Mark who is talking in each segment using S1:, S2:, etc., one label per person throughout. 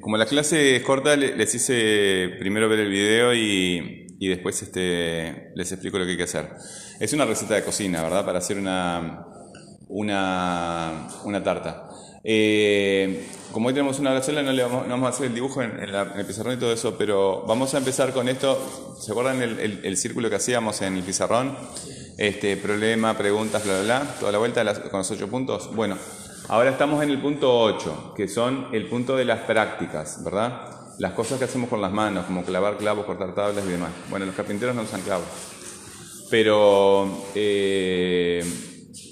S1: Como la clase es corta, le- les hice primero ver el video y, y después este, les explico lo que hay que hacer. Es una receta de cocina, ¿verdad? Para hacer una, una, una tarta. Eh, como hoy tenemos una no, le vamos, no vamos a hacer el dibujo en, el pizarrón y todo eso, pero vamos a empezar con esto. ¿Se acuerdan el, el- círculo que hacíamos en el pizarrón? Este, problema, preguntas, bla, bla, bla, toda la vuelta con los ocho puntos. Bueno, ahora estamos en el punto 8, que son el punto de las prácticas, ¿verdad? Las cosas que hacemos con las manos, como clavar clavos, cortar tablas y demás. Bueno, los carpinteros no usan clavos. Pero eh,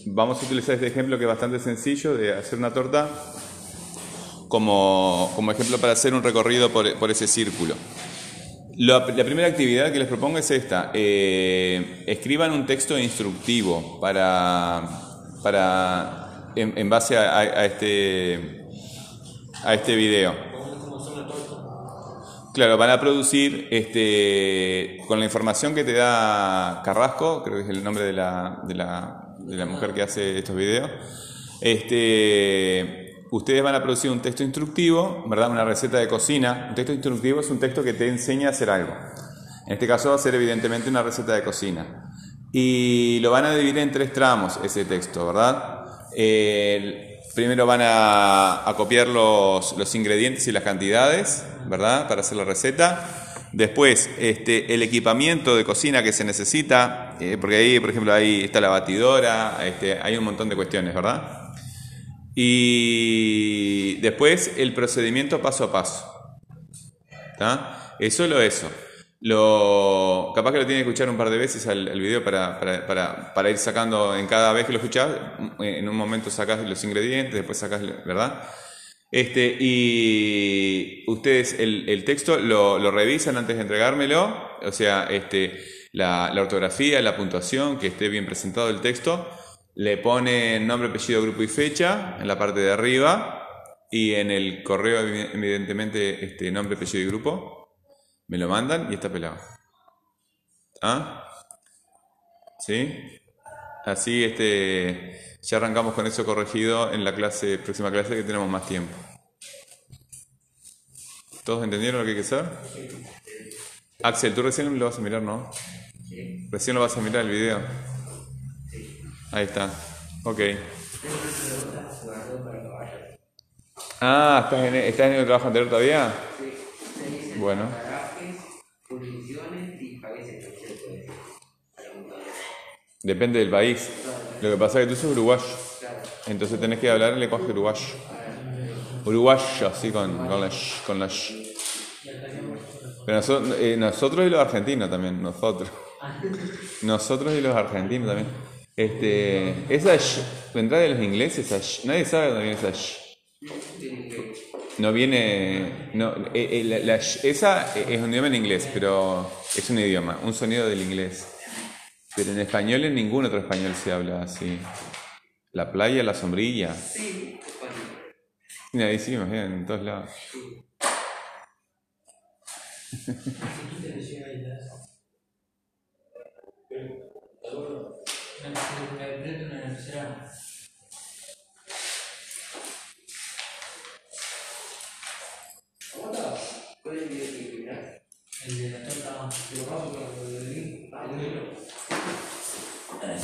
S1: vamos a utilizar este ejemplo que es bastante sencillo de hacer una torta como, como ejemplo para hacer un recorrido por, por ese círculo. La, primera actividad que les propongo es esta. eh, escriban un texto instructivo para, para en, base a, a- a este, a este video. Claro, van a producir este, con la información que te da Carrasco, creo que es el nombre de la, de la, de la mujer que hace estos videos. Este, ustedes van a producir un texto instructivo, ¿verdad? Una receta de cocina. Un texto instructivo es un texto que te enseña a hacer algo. En este caso va a ser evidentemente una receta de cocina. Y lo van a dividir en tres tramos ese texto, ¿verdad? Primero van a, copiar los, los ingredientes y las cantidades, ¿verdad? Para hacer la receta. Después, este, el equipamiento de cocina que se necesita, eh, porque ahí, por ejemplo, ahí está la batidora, este, hay un montón de cuestiones, ¿verdad? Y después el procedimiento paso a paso. ¿Está? Es solo eso. Lo, capaz que lo tiene que escuchar un par de veces al, al video para, para, para, para ir sacando en cada vez que lo escuchás. En un momento sacás los ingredientes, después sacás, ¿verdad? Este, y ustedes el, el texto lo, lo revisan antes de entregármelo, o sea, este, la, la ortografía, la puntuación, que esté bien presentado el texto, le ponen nombre, apellido, grupo y fecha en la parte de arriba y en el correo evi- evidentemente este, nombre, apellido y grupo, me lo mandan y está pelado. ¿Ah? ¿Sí? Así este, ya arrancamos con eso corregido en la clase, próxima clase que tenemos más tiempo. ¿Todos entendieron lo que hay que hacer? Axel, tú recién lo vas a mirar, ¿no? Recién lo vas a mirar el video. Ahí está. Ok. Ah, ¿estás en, estás en el trabajo anterior todavía? Bueno.
S2: Jurisdicciones y países.
S1: Depende del país. Lo que pasa es que tú sos uruguayo. Entonces tenés que hablar el lenguaje uruguayo. Uruguayo, así con, con la sh, con la sh. Pero nosotros, eh, nosotros y los argentinos también, nosotros. Nosotros y los argentinos también. Este, esa sh, de los ingleses, esa sh. Nadie sabe dónde viene esa sh. No viene. No, eh, eh, la- la sh- esa es un idioma en inglés, pero es un idioma, un sonido del inglés. Pero en español, en ningún otro español se habla así. La playa, la sombrilla.
S2: Sí,
S1: Mira, ahí sí, imagínate, en todos lados.
S3: 九号是个零打零零